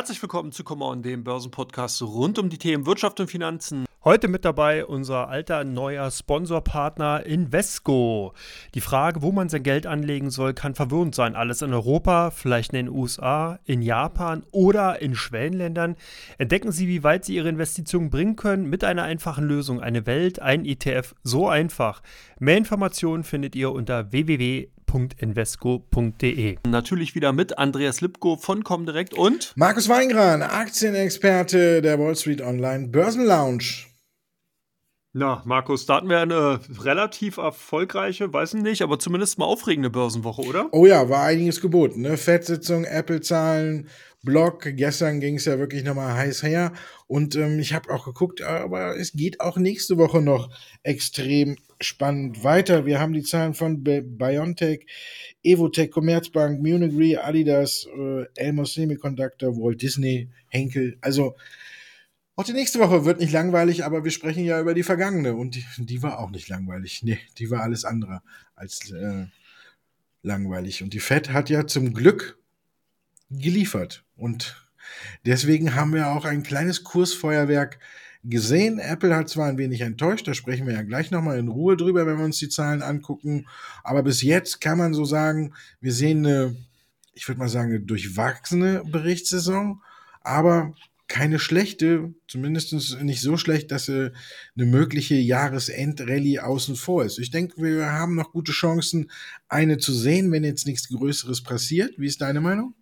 Herzlich willkommen zu Come On, dem Börsenpodcast rund um die Themen Wirtschaft und Finanzen. Heute mit dabei unser alter neuer Sponsorpartner Invesco. Die Frage, wo man sein Geld anlegen soll, kann verwirrend sein. Alles in Europa, vielleicht in den USA, in Japan oder in Schwellenländern. Entdecken Sie, wie weit Sie Ihre Investitionen bringen können mit einer einfachen Lösung. Eine Welt, ein ETF, so einfach. Mehr Informationen findet ihr unter www www.invesco.de. Natürlich wieder mit Andreas Lipko von Comdirect und Markus Weingran, Aktienexperte der Wall Street Online Börsenlounge. Na, Markus, da hatten wir eine relativ erfolgreiche, weiß ich nicht, aber zumindest mal aufregende Börsenwoche, oder? Oh ja, war einiges geboten. Ne? Fettsitzung, Apple-Zahlen, Blog. Gestern ging es ja wirklich nochmal heiß her. Und ähm, ich habe auch geguckt, aber es geht auch nächste Woche noch extrem spannend weiter. Wir haben die Zahlen von BioNTech, Evotech, Commerzbank, Munich Re, Adidas, äh, Elmos Semiconductor, Walt Disney, Henkel. Also auch die nächste Woche wird nicht langweilig, aber wir sprechen ja über die vergangene und die, die war auch nicht langweilig. Nee, die war alles andere als äh, langweilig. Und die Fed hat ja zum Glück geliefert. Und deswegen haben wir auch ein kleines Kursfeuerwerk gesehen. Apple hat zwar ein wenig enttäuscht, da sprechen wir ja gleich nochmal in Ruhe drüber, wenn wir uns die Zahlen angucken. Aber bis jetzt kann man so sagen, wir sehen eine, ich würde mal sagen, eine durchwachsene Berichtssaison. Aber keine schlechte, zumindest nicht so schlecht, dass eine mögliche Jahresendrallye außen vor ist. Ich denke, wir haben noch gute Chancen, eine zu sehen, wenn jetzt nichts Größeres passiert. Wie ist deine Meinung?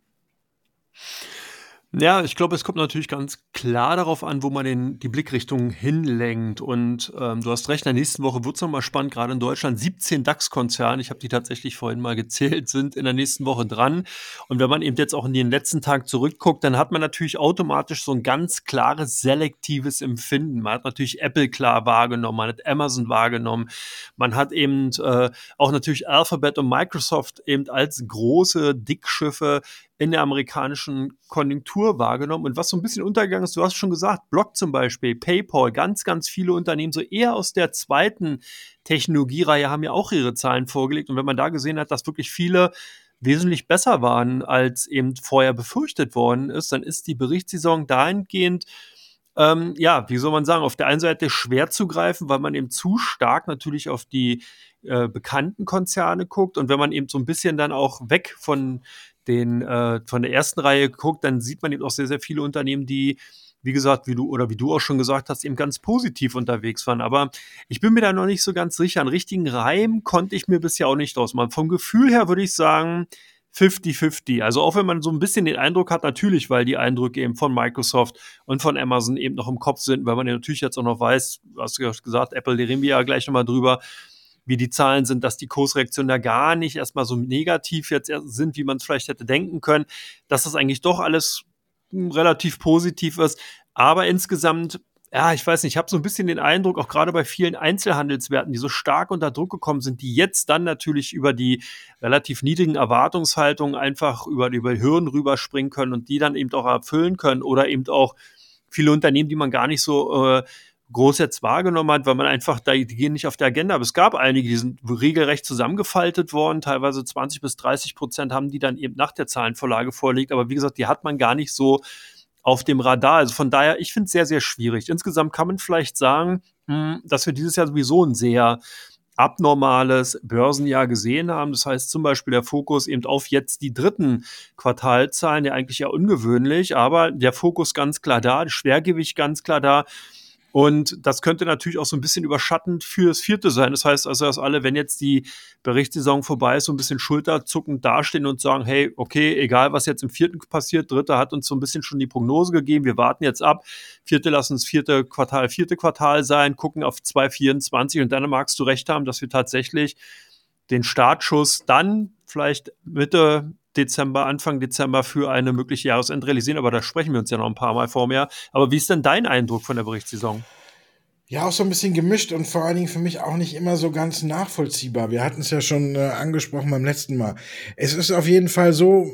Ja, ich glaube, es kommt natürlich ganz klar darauf an, wo man den, die Blickrichtung hinlenkt. Und ähm, du hast recht, in der nächsten Woche wird es nochmal spannend, gerade in Deutschland. 17 DAX-Konzerne, ich habe die tatsächlich vorhin mal gezählt, sind in der nächsten Woche dran. Und wenn man eben jetzt auch in den letzten Tag zurückguckt, dann hat man natürlich automatisch so ein ganz klares selektives Empfinden. Man hat natürlich Apple klar wahrgenommen, man hat Amazon wahrgenommen, man hat eben äh, auch natürlich Alphabet und Microsoft eben als große Dickschiffe in der amerikanischen Konjunktur wahrgenommen. Und was so ein bisschen untergegangen ist, du hast schon gesagt, Block zum Beispiel, PayPal, ganz, ganz viele Unternehmen, so eher aus der zweiten Technologiereihe haben ja auch ihre Zahlen vorgelegt. Und wenn man da gesehen hat, dass wirklich viele wesentlich besser waren, als eben vorher befürchtet worden ist, dann ist die Berichtssaison dahingehend ähm, ja, wie soll man sagen, auf der einen Seite schwer zu greifen, weil man eben zu stark natürlich auf die äh, bekannten Konzerne guckt und wenn man eben so ein bisschen dann auch weg von den äh, von der ersten Reihe guckt, dann sieht man eben auch sehr, sehr viele Unternehmen, die wie gesagt, wie du oder wie du auch schon gesagt hast, eben ganz positiv unterwegs waren. Aber ich bin mir da noch nicht so ganz sicher. Einen richtigen Reim konnte ich mir bisher auch nicht draus machen. Vom Gefühl her würde ich sagen 50-50. Also auch wenn man so ein bisschen den Eindruck hat, natürlich, weil die Eindrücke eben von Microsoft und von Amazon eben noch im Kopf sind, weil man ja natürlich jetzt auch noch weiß, hast du ja gesagt, Apple, da reden wir ja gleich nochmal drüber, wie die Zahlen sind, dass die Kursreaktionen da gar nicht erstmal so negativ jetzt sind, wie man es vielleicht hätte denken können, dass das eigentlich doch alles hm, relativ positiv ist. Aber insgesamt ja, ich weiß nicht, ich habe so ein bisschen den Eindruck, auch gerade bei vielen Einzelhandelswerten, die so stark unter Druck gekommen sind, die jetzt dann natürlich über die relativ niedrigen Erwartungshaltungen einfach über, über Hürden rüberspringen können und die dann eben auch erfüllen können oder eben auch viele Unternehmen, die man gar nicht so äh, groß jetzt wahrgenommen hat, weil man einfach, da, die gehen nicht auf der Agenda. Aber es gab einige, die sind regelrecht zusammengefaltet worden. Teilweise 20 bis 30 Prozent haben die dann eben nach der Zahlenvorlage vorliegt. Aber wie gesagt, die hat man gar nicht so auf dem Radar. Also von daher, ich finde es sehr, sehr schwierig. Insgesamt kann man vielleicht sagen, hm, dass wir dieses Jahr sowieso ein sehr abnormales Börsenjahr gesehen haben. Das heißt zum Beispiel der Fokus eben auf jetzt die dritten Quartalzahlen, ja eigentlich ja ungewöhnlich, aber der Fokus ganz klar da, das Schwergewicht ganz klar da. Und das könnte natürlich auch so ein bisschen überschattend für das vierte sein. Das heißt also, dass alle, wenn jetzt die Berichtssaison vorbei ist, so ein bisschen schulterzuckend dastehen und sagen, hey, okay, egal was jetzt im vierten passiert, dritte hat uns so ein bisschen schon die Prognose gegeben, wir warten jetzt ab, vierte lassen es vierte Quartal, vierte Quartal sein, gucken auf 224 und dann magst du recht haben, dass wir tatsächlich den Startschuss dann vielleicht Mitte Dezember, Anfang Dezember für eine mögliche Jahresendrallye sehen, aber da sprechen wir uns ja noch ein paar Mal vor mir. Aber wie ist denn dein Eindruck von der Berichtssaison? Ja, auch so ein bisschen gemischt und vor allen Dingen für mich auch nicht immer so ganz nachvollziehbar. Wir hatten es ja schon äh, angesprochen beim letzten Mal. Es ist auf jeden Fall so,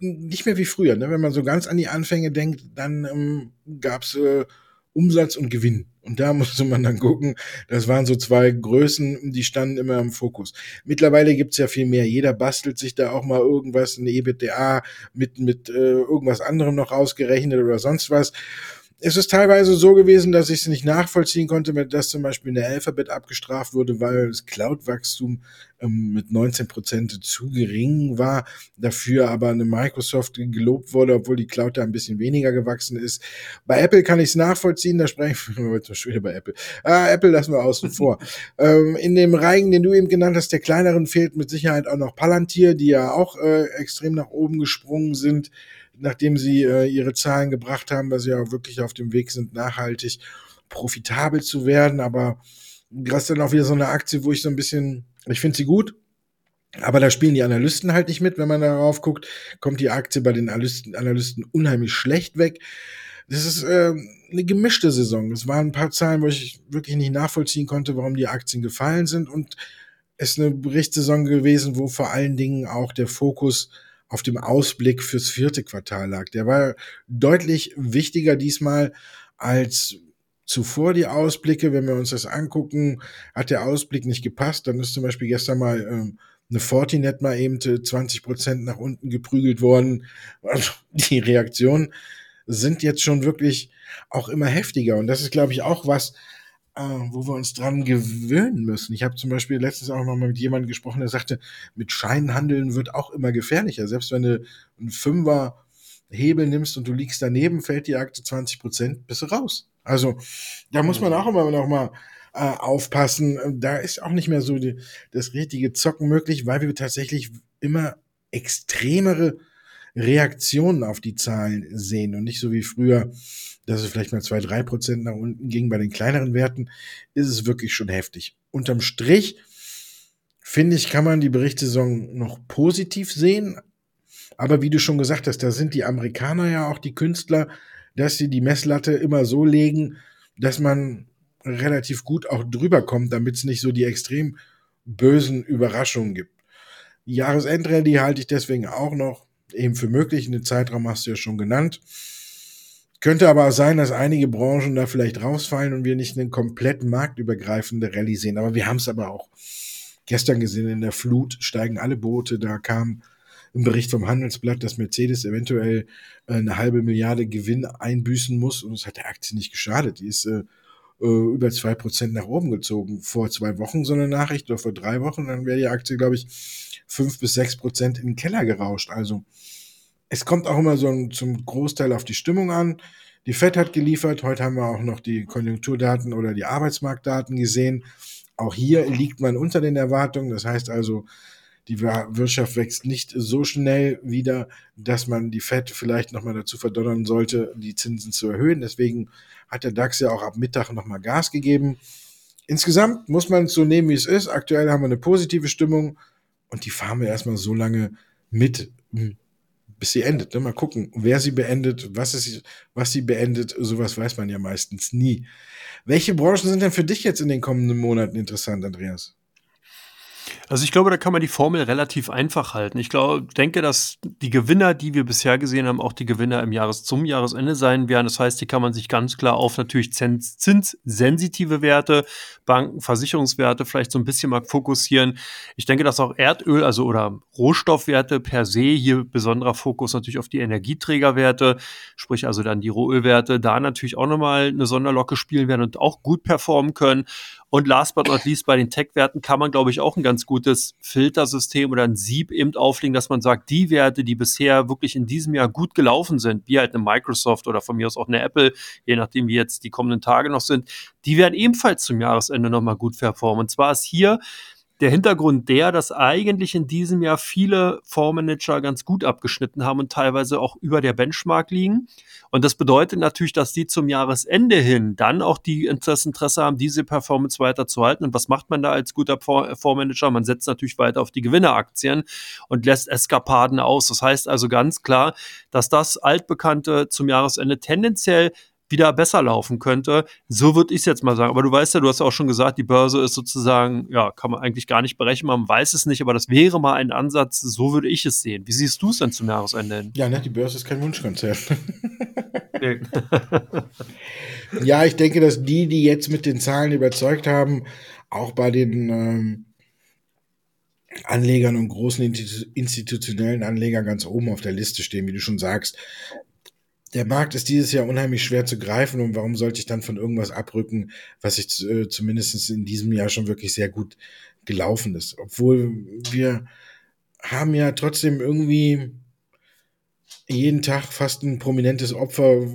nicht mehr wie früher. Ne? Wenn man so ganz an die Anfänge denkt, dann ähm, gab es äh, Umsatz und Gewinn. Und da musste man dann gucken, das waren so zwei Größen, die standen immer im Fokus. Mittlerweile gibt's ja viel mehr. Jeder bastelt sich da auch mal irgendwas, eine EBITDA mit, mit äh, irgendwas anderem noch ausgerechnet oder sonst was es ist teilweise so gewesen, dass ich es nicht nachvollziehen konnte, dass zum Beispiel eine Alphabet abgestraft wurde, weil das Cloud-Wachstum ähm, mit 19 Prozent zu gering war, dafür aber eine Microsoft gelobt wurde, obwohl die Cloud da ein bisschen weniger gewachsen ist. Bei Apple kann ich es nachvollziehen, da sprechen wir heute schon wieder bei Apple. Ah, Apple lassen wir außen vor. ähm, in dem Reigen, den du eben genannt hast, der kleineren fehlt mit Sicherheit auch noch Palantir, die ja auch äh, extrem nach oben gesprungen sind nachdem sie äh, ihre Zahlen gebracht haben, dass sie auch wirklich auf dem Weg sind, nachhaltig profitabel zu werden. Aber das ist dann auch wieder so eine Aktie, wo ich so ein bisschen, ich finde sie gut, aber da spielen die Analysten halt nicht mit. Wenn man darauf guckt, kommt die Aktie bei den Analysten, Analysten unheimlich schlecht weg. Das ist äh, eine gemischte Saison. Es waren ein paar Zahlen, wo ich wirklich nicht nachvollziehen konnte, warum die Aktien gefallen sind. Und es ist eine Berichtssaison gewesen, wo vor allen Dingen auch der Fokus auf dem Ausblick fürs vierte Quartal lag. Der war deutlich wichtiger diesmal als zuvor die Ausblicke. Wenn wir uns das angucken, hat der Ausblick nicht gepasst. Dann ist zum Beispiel gestern mal ähm, eine Fortinet mal eben 20 Prozent nach unten geprügelt worden. Also die Reaktionen sind jetzt schon wirklich auch immer heftiger. Und das ist, glaube ich, auch was, wo wir uns dran gewöhnen müssen. Ich habe zum Beispiel letztens auch noch mal mit jemandem gesprochen, der sagte, mit Scheinhandeln wird auch immer gefährlicher. Selbst wenn du einen Fünfer Hebel nimmst und du liegst daneben, fällt die Aktie 20 Prozent, bist du raus. Also da muss man auch immer noch mal äh, aufpassen. Da ist auch nicht mehr so die, das richtige Zocken möglich, weil wir tatsächlich immer extremere Reaktionen auf die Zahlen sehen und nicht so wie früher, dass es vielleicht mal zwei, drei Prozent nach unten ging. Bei den kleineren Werten ist es wirklich schon heftig. Unterm Strich finde ich, kann man die Berichtssaison noch positiv sehen. Aber wie du schon gesagt hast, da sind die Amerikaner ja auch die Künstler, dass sie die Messlatte immer so legen, dass man relativ gut auch drüber kommt, damit es nicht so die extrem bösen Überraschungen gibt. Die Jahresendrallye halte ich deswegen auch noch eben für möglich. Den Zeitraum hast du ja schon genannt. Könnte aber auch sein, dass einige Branchen da vielleicht rausfallen und wir nicht eine komplett marktübergreifende Rallye sehen. Aber wir haben es aber auch gestern gesehen, in der Flut steigen alle Boote. Da kam im Bericht vom Handelsblatt, dass Mercedes eventuell äh, eine halbe Milliarde Gewinn einbüßen muss. Und es hat der Aktie nicht geschadet. Die ist äh, äh, über zwei Prozent nach oben gezogen. Vor zwei Wochen so eine Nachricht oder vor drei Wochen, dann wäre die Aktie, glaube ich, fünf bis sechs Prozent in den Keller gerauscht. Also es kommt auch immer so zum Großteil auf die Stimmung an. Die FED hat geliefert. Heute haben wir auch noch die Konjunkturdaten oder die Arbeitsmarktdaten gesehen. Auch hier liegt man unter den Erwartungen. Das heißt also, die Wirtschaft wächst nicht so schnell wieder, dass man die FED vielleicht nochmal dazu verdonnern sollte, die Zinsen zu erhöhen. Deswegen hat der DAX ja auch ab Mittag nochmal Gas gegeben. Insgesamt muss man es so nehmen, wie es ist. Aktuell haben wir eine positive Stimmung und die fahren wir erstmal so lange mit, hm, bis sie endet. Ne? Mal gucken, wer sie beendet, was, ist, was sie beendet, sowas weiß man ja meistens nie. Welche Branchen sind denn für dich jetzt in den kommenden Monaten interessant, Andreas? Also ich glaube, da kann man die Formel relativ einfach halten. Ich glaube, denke, dass die Gewinner, die wir bisher gesehen haben, auch die Gewinner im Jahres zum Jahresende sein werden. Das heißt, die kann man sich ganz klar auf natürlich zinssensitive Werte, Banken, Versicherungswerte vielleicht so ein bisschen mal fokussieren. Ich denke, dass auch Erdöl, also oder Rohstoffwerte per se hier besonderer Fokus natürlich auf die Energieträgerwerte, sprich also dann die Rohölwerte, da natürlich auch nochmal eine Sonderlocke spielen werden und auch gut performen können. Und last but not least, bei den Tech-Werten kann man, glaube ich, auch ein ganz gutes Filtersystem oder ein Sieb eben auflegen, dass man sagt, die Werte, die bisher wirklich in diesem Jahr gut gelaufen sind, wie halt eine Microsoft oder von mir aus auch eine Apple, je nachdem wie jetzt die kommenden Tage noch sind, die werden ebenfalls zum Jahresende nochmal gut performen. Und zwar ist hier der Hintergrund der, dass eigentlich in diesem Jahr viele Fondsmanager ganz gut abgeschnitten haben und teilweise auch über der Benchmark liegen. Und das bedeutet natürlich, dass die zum Jahresende hin dann auch die Interesse, Interesse haben, diese Performance weiter zu halten. Und was macht man da als guter Fondsmanager? Man setzt natürlich weiter auf die Gewinneraktien und lässt Eskapaden aus. Das heißt also ganz klar, dass das altbekannte zum Jahresende tendenziell wieder besser laufen könnte. So würde ich es jetzt mal sagen. Aber du weißt ja, du hast ja auch schon gesagt, die Börse ist sozusagen, ja, kann man eigentlich gar nicht berechnen, man weiß es nicht, aber das wäre mal ein Ansatz, so würde ich es sehen. Wie siehst du es denn zum Jahresende hin? Ja, ne, die Börse ist kein Wunschkonzert. Nee. ja, ich denke, dass die, die jetzt mit den Zahlen überzeugt haben, auch bei den ähm, Anlegern und großen institutionellen Anlegern ganz oben auf der Liste stehen, wie du schon sagst. Der Markt ist dieses Jahr unheimlich schwer zu greifen und warum sollte ich dann von irgendwas abrücken, was ich äh, zumindest in diesem Jahr schon wirklich sehr gut gelaufen ist. Obwohl wir haben ja trotzdem irgendwie jeden Tag fast ein prominentes Opfer.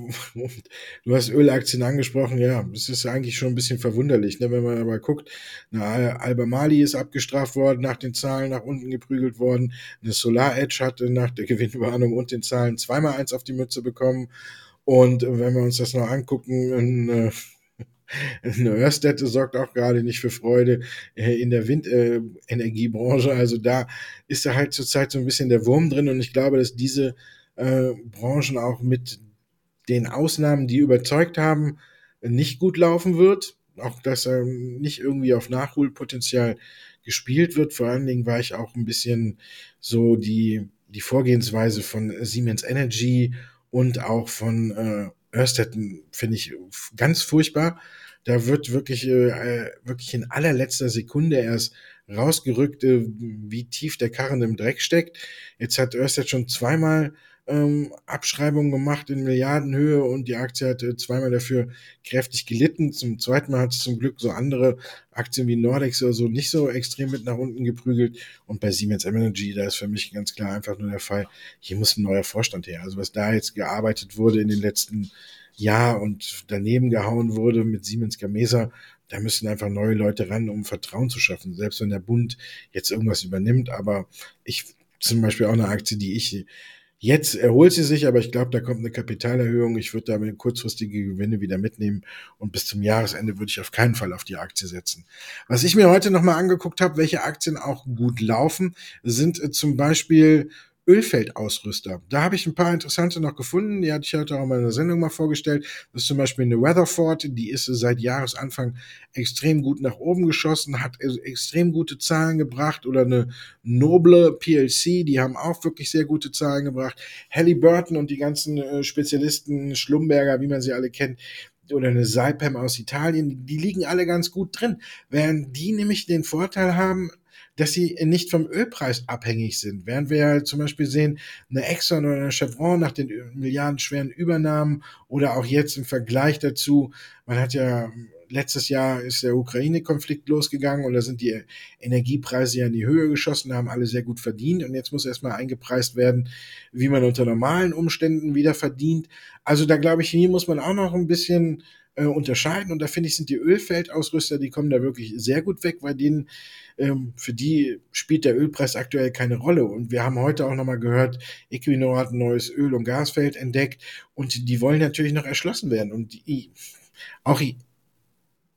Du hast Ölaktien angesprochen, ja, das ist eigentlich schon ein bisschen verwunderlich, ne? wenn man aber guckt. Eine Alba Mali ist abgestraft worden, nach den Zahlen nach unten geprügelt worden. Eine Solar Edge hatte nach der Gewinnwarnung und den Zahlen zweimal eins auf die Mütze bekommen. Und wenn wir uns das noch angucken, eine, eine Örsted sorgt auch gerade nicht für Freude äh, in der Windenergiebranche. Also da ist da halt zurzeit so ein bisschen der Wurm drin und ich glaube, dass diese äh, Branchen auch mit den Ausnahmen, die überzeugt haben, nicht gut laufen wird. Auch dass ähm, nicht irgendwie auf Nachholpotenzial gespielt wird. Vor allen Dingen war ich auch ein bisschen so die, die Vorgehensweise von Siemens Energy und auch von äh, Ørsted finde ich ganz furchtbar. Da wird wirklich, äh, wirklich in allerletzter Sekunde erst rausgerückt, äh, wie tief der Karren im Dreck steckt. Jetzt hat Ørsted schon zweimal ähm, Abschreibungen gemacht in Milliardenhöhe und die Aktie hat zweimal dafür kräftig gelitten. Zum zweiten Mal hat es zum Glück so andere Aktien wie Nordex oder so nicht so extrem mit nach unten geprügelt. Und bei Siemens Energy, da ist für mich ganz klar einfach nur der Fall, hier muss ein neuer Vorstand her. Also was da jetzt gearbeitet wurde in den letzten Jahren und daneben gehauen wurde mit Siemens Gamesa, da müssen einfach neue Leute ran, um Vertrauen zu schaffen. Selbst wenn der Bund jetzt irgendwas übernimmt, aber ich zum Beispiel auch eine Aktie, die ich Jetzt erholt sie sich, aber ich glaube, da kommt eine Kapitalerhöhung. Ich würde damit kurzfristige Gewinne wieder mitnehmen und bis zum Jahresende würde ich auf keinen Fall auf die Aktie setzen. Was ich mir heute nochmal angeguckt habe, welche Aktien auch gut laufen, sind äh, zum Beispiel Ölfeldausrüster. Da habe ich ein paar interessante noch gefunden. Die hatte ich heute auch in der Sendung mal vorgestellt. Das ist zum Beispiel eine Weatherford. Die ist seit Jahresanfang extrem gut nach oben geschossen, hat extrem gute Zahlen gebracht. Oder eine Noble PLC. Die haben auch wirklich sehr gute Zahlen gebracht. Halliburton und die ganzen äh, Spezialisten, Schlumberger, wie man sie alle kennt, oder eine Saipem aus Italien, die liegen alle ganz gut drin. Während die nämlich den Vorteil haben, dass sie nicht vom Ölpreis abhängig sind. Während wir ja zum Beispiel sehen, eine Exxon oder eine Chevron nach den milliardenschweren Übernahmen oder auch jetzt im Vergleich dazu, man hat ja letztes Jahr ist der Ukraine-Konflikt losgegangen und da sind die Energiepreise ja in die Höhe geschossen, haben alle sehr gut verdient und jetzt muss erstmal eingepreist werden, wie man unter normalen Umständen wieder verdient. Also da glaube ich, hier muss man auch noch ein bisschen äh, unterscheiden und da finde ich, sind die Ölfeldausrüster, die kommen da wirklich sehr gut weg, weil denen ähm, für die spielt der Ölpreis aktuell keine Rolle. Und wir haben heute auch nochmal gehört, Equinor hat ein neues Öl- und Gasfeld entdeckt und die wollen natürlich noch erschlossen werden. Und die, auch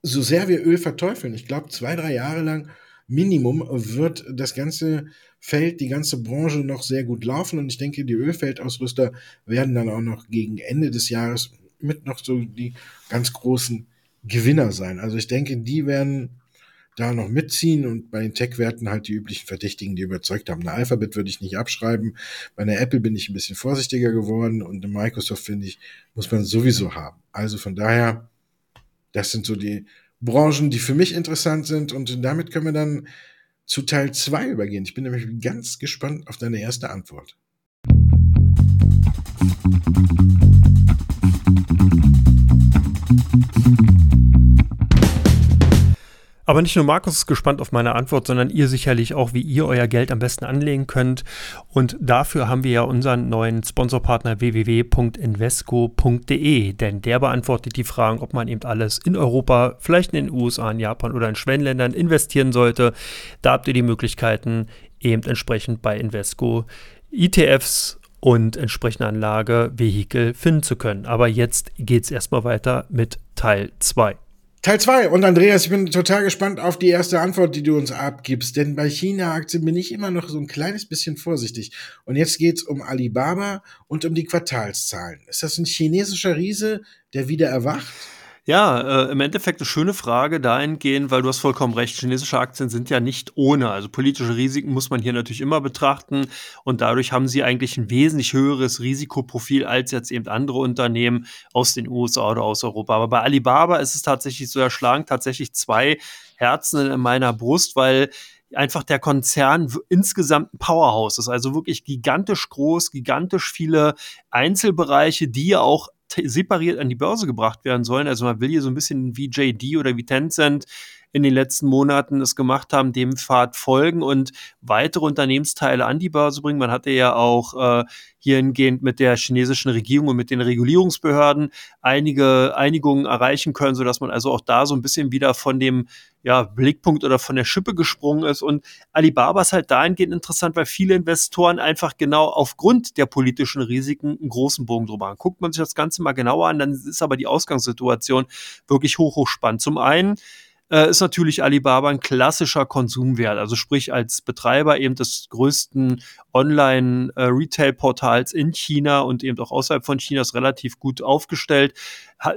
so sehr wir Öl verteufeln, ich glaube, zwei, drei Jahre lang Minimum wird das ganze Feld, die ganze Branche noch sehr gut laufen. Und ich denke, die Ölfeldausrüster werden dann auch noch gegen Ende des Jahres mit noch so die ganz großen Gewinner sein. Also ich denke, die werden da noch mitziehen und bei den Tech-Werten halt die üblichen Verdächtigen, die überzeugt haben. Eine Alphabet würde ich nicht abschreiben. Bei einer Apple bin ich ein bisschen vorsichtiger geworden und eine Microsoft, finde ich, muss man sowieso haben. Also von daher, das sind so die Branchen, die für mich interessant sind und damit können wir dann zu Teil 2 übergehen. Ich bin nämlich ganz gespannt auf deine erste Antwort. Aber nicht nur Markus ist gespannt auf meine Antwort, sondern ihr sicherlich auch, wie ihr euer Geld am besten anlegen könnt. Und dafür haben wir ja unseren neuen Sponsorpartner www.invesco.de, denn der beantwortet die Fragen, ob man eben alles in Europa, vielleicht in den USA, in Japan oder in Schwellenländern investieren sollte. Da habt ihr die Möglichkeiten, eben entsprechend bei Invesco ETFs und entsprechende Anlage, Vehikel finden zu können. Aber jetzt geht es erstmal weiter mit Teil 2. Teil 2. Und Andreas, ich bin total gespannt auf die erste Antwort, die du uns abgibst. Denn bei China-Aktien bin ich immer noch so ein kleines bisschen vorsichtig. Und jetzt geht's um Alibaba und um die Quartalszahlen. Ist das ein chinesischer Riese, der wieder erwacht? Ja, äh, im Endeffekt eine schöne Frage dahingehend, weil du hast vollkommen recht, chinesische Aktien sind ja nicht ohne. Also politische Risiken muss man hier natürlich immer betrachten und dadurch haben sie eigentlich ein wesentlich höheres Risikoprofil als jetzt eben andere Unternehmen aus den USA oder aus Europa. Aber bei Alibaba ist es tatsächlich so, erschlagen tatsächlich zwei Herzen in meiner Brust, weil einfach der Konzern insgesamt ein Powerhouse ist. Also wirklich gigantisch groß, gigantisch viele Einzelbereiche, die ja auch separiert an die Börse gebracht werden sollen. Also man will hier so ein bisschen wie JD oder wie Tencent in den letzten Monaten es gemacht haben, dem Pfad folgen und weitere Unternehmensteile an die Börse bringen. Man hatte ja auch äh, hiergehend mit der chinesischen Regierung und mit den Regulierungsbehörden einige Einigungen erreichen können, sodass man also auch da so ein bisschen wieder von dem ja, Blickpunkt oder von der Schippe gesprungen ist. Und Alibaba ist halt dahingehend interessant, weil viele Investoren einfach genau aufgrund der politischen Risiken einen großen Bogen drüber haben. Guckt man sich das Ganze mal genauer an, dann ist aber die Ausgangssituation wirklich hoch, hoch spannend. Zum einen äh, ist natürlich Alibaba ein klassischer Konsumwert. Also sprich als Betreiber eben des größten Online-Retail-Portals in China und eben auch außerhalb von China ist relativ gut aufgestellt.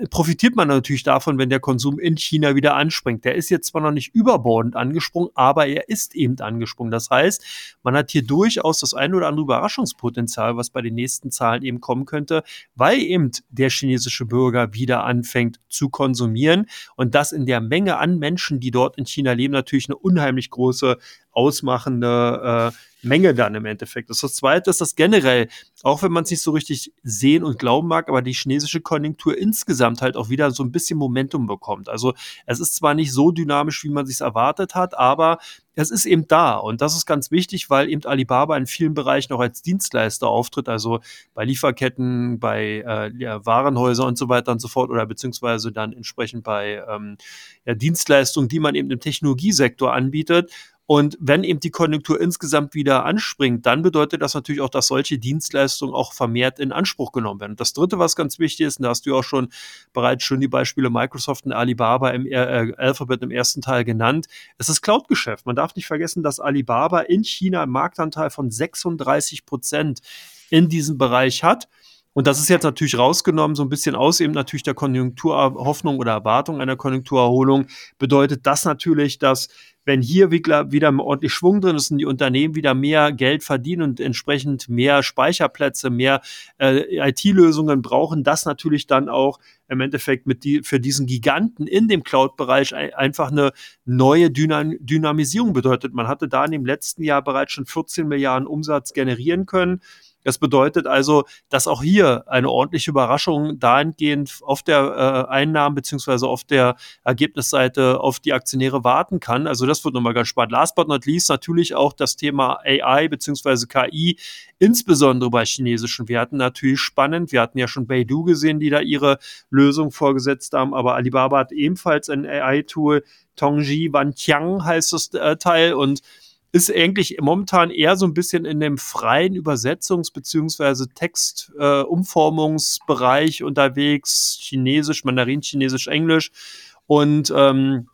Profitiert man natürlich davon, wenn der Konsum in China wieder anspringt. Der ist jetzt zwar noch nicht überbordend angesprungen, aber er ist eben angesprungen. Das heißt, man hat hier durchaus das ein oder andere Überraschungspotenzial, was bei den nächsten Zahlen eben kommen könnte, weil eben der chinesische Bürger wieder anfängt zu konsumieren und das in der Menge an Menschen, die dort in China leben, natürlich eine unheimlich große ausmachende äh, Menge dann im Endeffekt. Das, das Zweite ist, dass generell, auch wenn man es nicht so richtig sehen und glauben mag, aber die chinesische Konjunktur insgesamt halt auch wieder so ein bisschen Momentum bekommt. Also es ist zwar nicht so dynamisch, wie man sich erwartet hat, aber es ist eben da. Und das ist ganz wichtig, weil eben Alibaba in vielen Bereichen auch als Dienstleister auftritt, also bei Lieferketten, bei äh, ja, Warenhäusern und so weiter und so fort oder beziehungsweise dann entsprechend bei ähm, ja, Dienstleistungen, die man eben im Technologiesektor anbietet. Und wenn eben die Konjunktur insgesamt wieder anspringt, dann bedeutet das natürlich auch, dass solche Dienstleistungen auch vermehrt in Anspruch genommen werden. Das Dritte, was ganz wichtig ist, und da hast du ja auch schon bereits schon die Beispiele Microsoft und Alibaba im äh, Alphabet im ersten Teil genannt, es ist Cloud-Geschäft. Man darf nicht vergessen, dass Alibaba in China einen Marktanteil von 36 Prozent in diesem Bereich hat. Und das ist jetzt natürlich rausgenommen, so ein bisschen aus eben natürlich der Konjunkturhoffnung oder Erwartung einer Konjunkturerholung, bedeutet das natürlich, dass wenn hier wieder, ordentlich Schwung drin ist und die Unternehmen wieder mehr Geld verdienen und entsprechend mehr Speicherplätze, mehr äh, IT-Lösungen brauchen, das natürlich dann auch im Endeffekt mit die, für diesen Giganten in dem Cloud-Bereich einfach eine neue Dynam Dynamisierung bedeutet. Man hatte da in dem letzten Jahr bereits schon 14 Milliarden Umsatz generieren können. Das bedeutet also, dass auch hier eine ordentliche Überraschung dahingehend auf der äh, Einnahmen- beziehungsweise auf der Ergebnisseite auf die Aktionäre warten kann. Also das wird nochmal ganz spannend. Last but not least natürlich auch das Thema AI beziehungsweise KI, insbesondere bei chinesischen Werten natürlich spannend. Wir hatten ja schon Baidu gesehen, die da ihre Lösung vorgesetzt haben, aber Alibaba hat ebenfalls ein AI-Tool, Tongji Wanqiang heißt das äh, Teil und ist eigentlich momentan eher so ein bisschen in dem freien Übersetzungs- bzw. Textumformungsbereich äh, unterwegs, Chinesisch, Mandarin, Chinesisch, Englisch und ähm,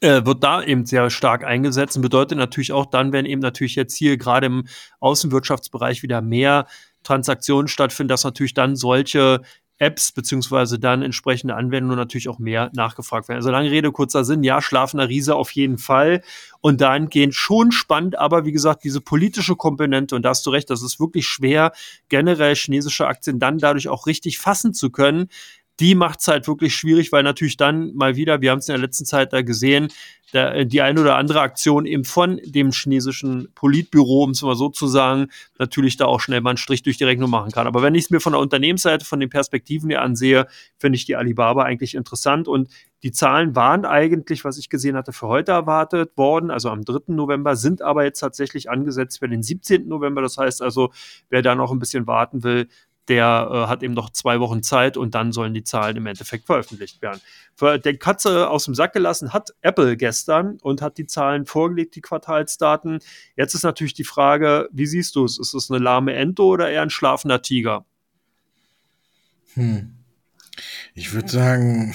äh, wird da eben sehr stark eingesetzt und bedeutet natürlich auch dann, wenn eben natürlich jetzt hier gerade im Außenwirtschaftsbereich wieder mehr Transaktionen stattfinden, dass natürlich dann solche Apps beziehungsweise dann entsprechende Anwendungen natürlich auch mehr nachgefragt werden. Also lange Rede, kurzer Sinn, ja, schlafender Riese auf jeden Fall. Und dahingehend schon spannend, aber wie gesagt, diese politische Komponente, und da hast du recht, das ist wirklich schwer, generell chinesische Aktien dann dadurch auch richtig fassen zu können, die macht es halt wirklich schwierig, weil natürlich dann mal wieder, wir haben es in der letzten Zeit da gesehen, der, die eine oder andere Aktion eben von dem chinesischen Politbüro, um es mal so zu sagen, natürlich da auch schnell mal einen Strich durch die Rechnung machen kann. Aber wenn ich es mir von der Unternehmensseite, von den Perspektiven her ansehe, finde ich die Alibaba eigentlich interessant und die Zahlen waren eigentlich, was ich gesehen hatte, für heute erwartet worden, also am 3. November, sind aber jetzt tatsächlich angesetzt für den 17. November. Das heißt also, wer da noch ein bisschen warten will, der äh, hat eben noch zwei Wochen Zeit und dann sollen die Zahlen im Endeffekt veröffentlicht werden. Für der Katze aus dem Sack gelassen hat Apple gestern und hat die Zahlen vorgelegt, die Quartalsdaten. Jetzt ist natürlich die Frage, wie siehst du es? Ist es eine lahme Ente oder eher ein schlafender Tiger? Hm. Ich würde sagen,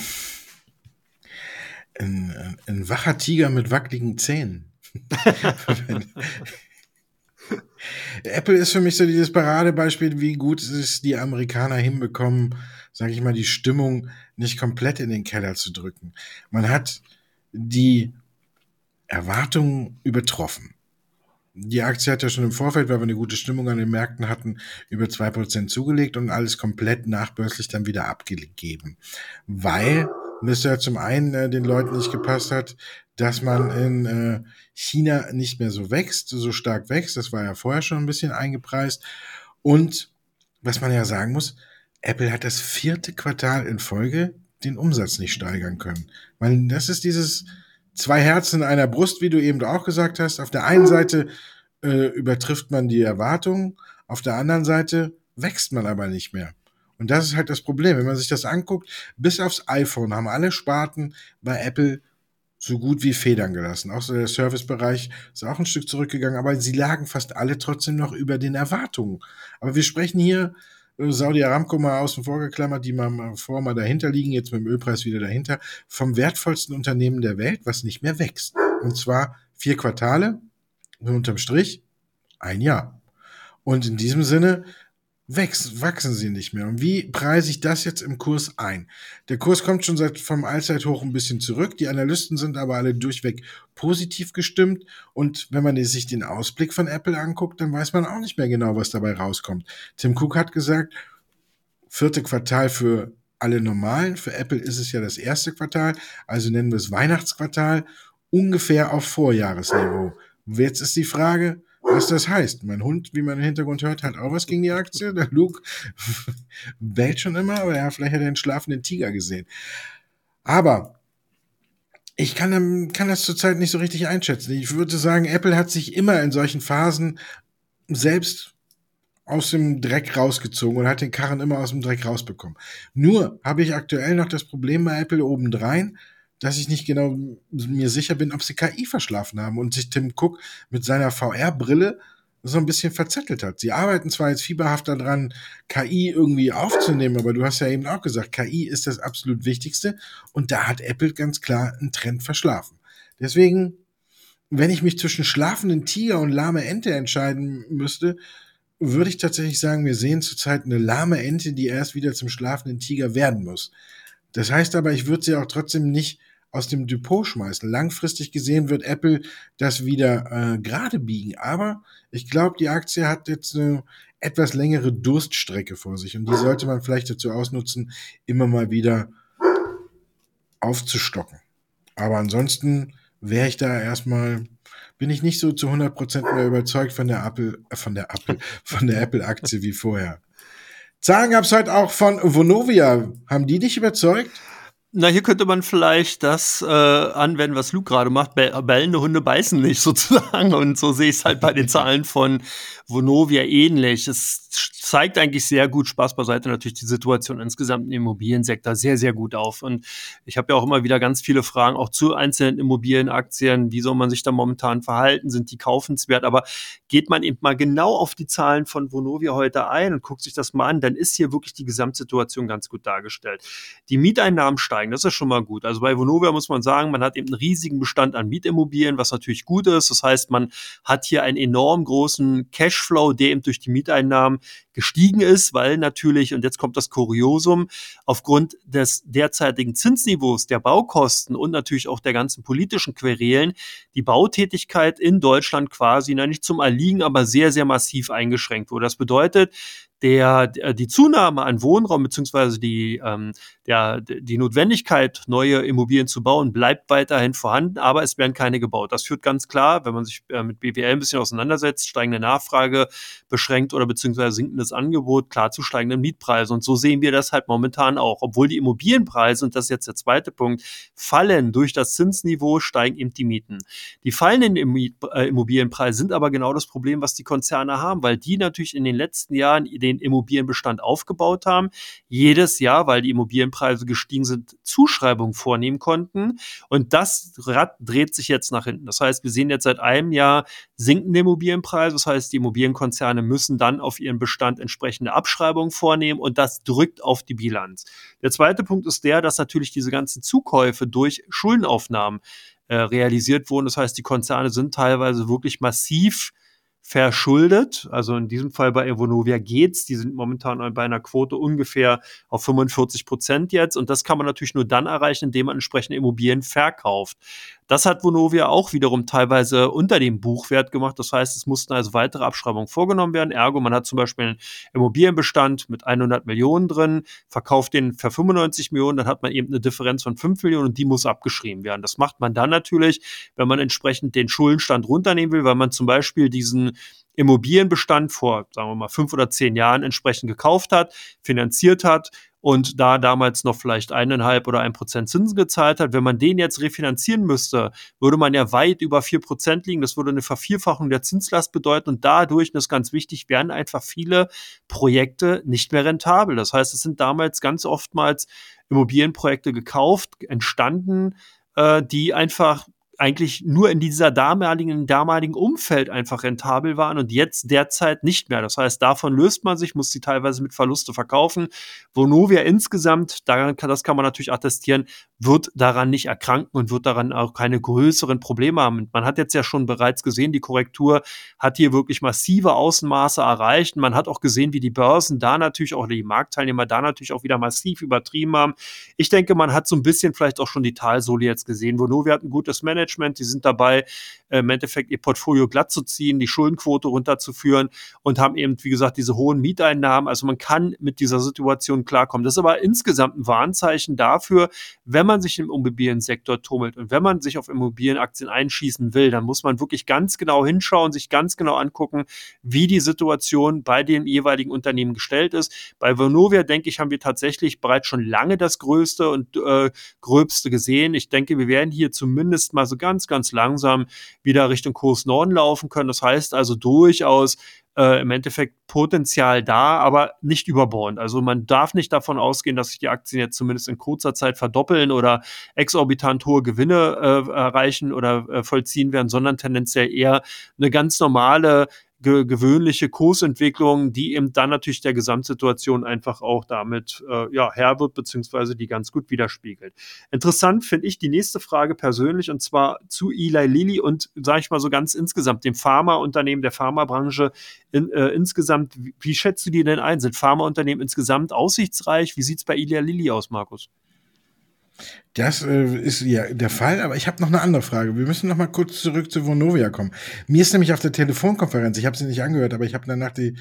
ein, ein wacher Tiger mit wackeligen Zähnen. Apple ist für mich so dieses Paradebeispiel, wie gut es die Amerikaner hinbekommen, sage ich mal, die Stimmung nicht komplett in den Keller zu drücken. Man hat die Erwartungen übertroffen. Die Aktie hat ja schon im Vorfeld, weil wir eine gute Stimmung an den Märkten hatten, über zwei Prozent zugelegt und alles komplett nachbörslich dann wieder abgegeben. Weil das ja zum einen äh, den Leuten nicht gepasst hat, dass man in äh, China nicht mehr so wächst, so stark wächst. Das war ja vorher schon ein bisschen eingepreist. Und was man ja sagen muss, Apple hat das vierte Quartal in Folge den Umsatz nicht steigern können. Weil das ist dieses zwei Herzen in einer Brust, wie du eben auch gesagt hast. Auf der einen Seite äh, übertrifft man die Erwartungen, auf der anderen Seite wächst man aber nicht mehr. Und das ist halt das Problem. Wenn man sich das anguckt, bis aufs iPhone haben alle Sparten bei Apple so gut wie Federn gelassen. Auch so der Servicebereich ist auch ein Stück zurückgegangen, aber sie lagen fast alle trotzdem noch über den Erwartungen. Aber wir sprechen hier äh, Saudi Aramco mal außen vor geklammert, die mal vor mal dahinter liegen, jetzt mit dem Ölpreis wieder dahinter, vom wertvollsten Unternehmen der Welt, was nicht mehr wächst. Und zwar vier Quartale, unterm Strich ein Jahr. Und in diesem Sinne wächst, wachsen sie nicht mehr. Und wie preise ich das jetzt im Kurs ein? Der Kurs kommt schon seit vom Allzeithoch ein bisschen zurück. Die Analysten sind aber alle durchweg positiv gestimmt. Und wenn man sich den Ausblick von Apple anguckt, dann weiß man auch nicht mehr genau, was dabei rauskommt. Tim Cook hat gesagt, vierte Quartal für alle normalen. Für Apple ist es ja das erste Quartal, also nennen wir es Weihnachtsquartal, ungefähr auf Vorjahresniveau. Jetzt ist die Frage, was das heißt. Mein Hund, wie man im Hintergrund hört, hat auch was gegen die Aktie. Der Luke bellt schon immer, aber ja, vielleicht hat er einen schlafenden Tiger gesehen. Aber ich kann, kann das zurzeit nicht so richtig einschätzen. Ich würde sagen, Apple hat sich immer in solchen Phasen selbst aus dem Dreck rausgezogen und hat den Karren immer aus dem Dreck rausbekommen. Nur habe ich aktuell noch das Problem bei Apple obendrein, dass ich nicht genau mir sicher bin, ob sie KI verschlafen haben und sich Tim Cook mit seiner VR-Brille so ein bisschen verzettelt hat. Sie arbeiten zwar jetzt fieberhaft daran, KI irgendwie aufzunehmen, aber du hast ja eben auch gesagt, KI ist das absolut Wichtigste und da hat Apple ganz klar einen Trend verschlafen. Deswegen, wenn ich mich zwischen schlafenden Tiger und lahme Ente entscheiden müsste, würde ich tatsächlich sagen, wir sehen zurzeit eine lahme Ente, die erst wieder zum schlafenden Tiger werden muss. Das heißt aber, ich würde sie auch trotzdem nicht aus dem Depot schmeißen. Langfristig gesehen wird Apple das wieder äh, gerade biegen. Aber ich glaube, die Aktie hat jetzt eine etwas längere Durststrecke vor sich und die sollte man vielleicht dazu ausnutzen, immer mal wieder aufzustocken. Aber ansonsten wäre ich da erstmal, bin ich nicht so zu 100% mehr überzeugt von der Apple, äh, von der Apple, von der Apple-Aktie wie vorher. Zahlen gab es heute auch von Vonovia. Haben die dich überzeugt? Na, hier könnte man vielleicht das äh, anwenden, was Luke gerade macht. Bellende Hunde beißen nicht sozusagen. Und so sehe ich es halt bei den Zahlen von Vonovia ähnlich. Es zeigt eigentlich sehr gut, Spaß beiseite, natürlich die Situation insgesamt im Immobiliensektor sehr, sehr gut auf. Und ich habe ja auch immer wieder ganz viele Fragen auch zu einzelnen Immobilienaktien. Wie soll man sich da momentan verhalten? Sind die kaufenswert? Aber geht man eben mal genau auf die Zahlen von Vonovia heute ein und guckt sich das mal an, dann ist hier wirklich die Gesamtsituation ganz gut dargestellt. Die Mieteinnahmen steigen, das ist schon mal gut. Also bei Vonovia muss man sagen, man hat eben einen riesigen Bestand an Mietimmobilien, was natürlich gut ist. Das heißt, man hat hier einen enorm großen Cashflow, der eben durch die Mieteinnahmen gestiegen ist, weil natürlich, und jetzt kommt das Kuriosum, aufgrund des derzeitigen Zinsniveaus, der Baukosten und natürlich auch der ganzen politischen Querelen, die Bautätigkeit in Deutschland quasi, na nicht zum Erliegen, aber sehr, sehr massiv eingeschränkt wurde. Das bedeutet, der, die Zunahme an Wohnraum beziehungsweise die, ähm, der, die Notwendigkeit, neue Immobilien zu bauen, bleibt weiterhin vorhanden, aber es werden keine gebaut. Das führt ganz klar, wenn man sich äh, mit BWL ein bisschen auseinandersetzt, steigende Nachfrage beschränkt oder beziehungsweise sinkendes Angebot, klar zu steigenden Mietpreisen. Und so sehen wir das halt momentan auch. Obwohl die Immobilienpreise, und das ist jetzt der zweite Punkt, fallen durch das Zinsniveau, steigen eben die Mieten. Die fallenden äh, Immobilienpreise sind aber genau das Problem, was die Konzerne haben, weil die natürlich in den letzten Jahren den Immobilienbestand aufgebaut haben, jedes Jahr, weil die Immobilienpreise gestiegen sind, Zuschreibungen vornehmen konnten. Und das Rad dreht sich jetzt nach hinten. Das heißt, wir sehen jetzt seit einem Jahr sinkende Immobilienpreise. Das heißt, die Immobilienkonzerne müssen dann auf ihren Bestand entsprechende Abschreibungen vornehmen und das drückt auf die Bilanz. Der zweite Punkt ist der, dass natürlich diese ganzen Zukäufe durch Schuldenaufnahmen äh, realisiert wurden. Das heißt, die Konzerne sind teilweise wirklich massiv verschuldet. Also in diesem Fall bei Evonovia geht's. Die sind momentan bei einer Quote ungefähr auf 45 Prozent jetzt. Und das kann man natürlich nur dann erreichen, indem man entsprechende Immobilien verkauft. Das hat Vonovia auch wiederum teilweise unter dem Buchwert gemacht. Das heißt, es mussten also weitere Abschreibungen vorgenommen werden. Ergo, man hat zum Beispiel einen Immobilienbestand mit 100 Millionen drin, verkauft den für 95 Millionen, dann hat man eben eine Differenz von 5 Millionen und die muss abgeschrieben werden. Das macht man dann natürlich, wenn man entsprechend den Schuldenstand runternehmen will, weil man zum Beispiel diesen Immobilienbestand vor, sagen wir mal, fünf oder zehn Jahren entsprechend gekauft hat, finanziert hat und da damals noch vielleicht eineinhalb oder ein Prozent Zinsen gezahlt hat. Wenn man den jetzt refinanzieren müsste, würde man ja weit über vier Prozent liegen. Das würde eine Vervierfachung der Zinslast bedeuten und dadurch, und das ist ganz wichtig, werden einfach viele Projekte nicht mehr rentabel. Das heißt, es sind damals ganz oftmals Immobilienprojekte gekauft, entstanden, äh, die einfach eigentlich nur in dieser damaligen, damaligen Umfeld einfach rentabel waren und jetzt derzeit nicht mehr. Das heißt, davon löst man sich, muss sie teilweise mit Verluste verkaufen. Vonovia insgesamt, daran kann, das kann man natürlich attestieren, wird daran nicht erkranken und wird daran auch keine größeren Probleme haben. Man hat jetzt ja schon bereits gesehen, die Korrektur hat hier wirklich massive Außenmaße erreicht. Man hat auch gesehen, wie die Börsen da natürlich auch, die Marktteilnehmer da natürlich auch wieder massiv übertrieben haben. Ich denke, man hat so ein bisschen vielleicht auch schon die Talsohle jetzt gesehen. Vonovia hat ein gutes Management Management, die sind dabei, äh, im Endeffekt ihr Portfolio glatt zu ziehen, die Schuldenquote runterzuführen und haben eben, wie gesagt, diese hohen Mieteinnahmen. Also man kann mit dieser Situation klarkommen. Das ist aber insgesamt ein Warnzeichen dafür, wenn man sich im Immobiliensektor tummelt und wenn man sich auf Immobilienaktien einschießen will, dann muss man wirklich ganz genau hinschauen, sich ganz genau angucken, wie die Situation bei den jeweiligen Unternehmen gestellt ist. Bei Vonovia, denke ich, haben wir tatsächlich bereits schon lange das Größte und äh, Gröbste gesehen. Ich denke, wir werden hier zumindest mal so ganz, ganz langsam wieder Richtung Kurs Norden laufen können. Das heißt also durchaus äh, im Endeffekt Potenzial da, aber nicht überbordend. Also man darf nicht davon ausgehen, dass sich die Aktien jetzt zumindest in kurzer Zeit verdoppeln oder exorbitant hohe Gewinne äh, erreichen oder äh, vollziehen werden, sondern tendenziell eher eine ganz normale ge gewöhnliche Kursentwicklung, die eben dann natürlich der Gesamtsituation einfach auch damit äh, ja, Herr wird, beziehungsweise die ganz gut widerspiegelt. Interessant finde ich die nächste Frage persönlich und zwar zu Eli Lilly und sage ich mal so ganz insgesamt dem Pharmaunternehmen der Pharmabranche in, äh, insgesamt. Wie schätzt du die denn ein? Sind Pharmaunternehmen insgesamt aussichtsreich? Wie sieht's bei Eli Lilly aus, Markus? Das äh, ist ja der Fall, aber ich habe noch eine andere Frage. Wir müssen noch mal kurz zurück zu Vonovia kommen. Mir ist nämlich auf der Telefonkonferenz, ich habe sie nicht angehört, aber ich habe danach die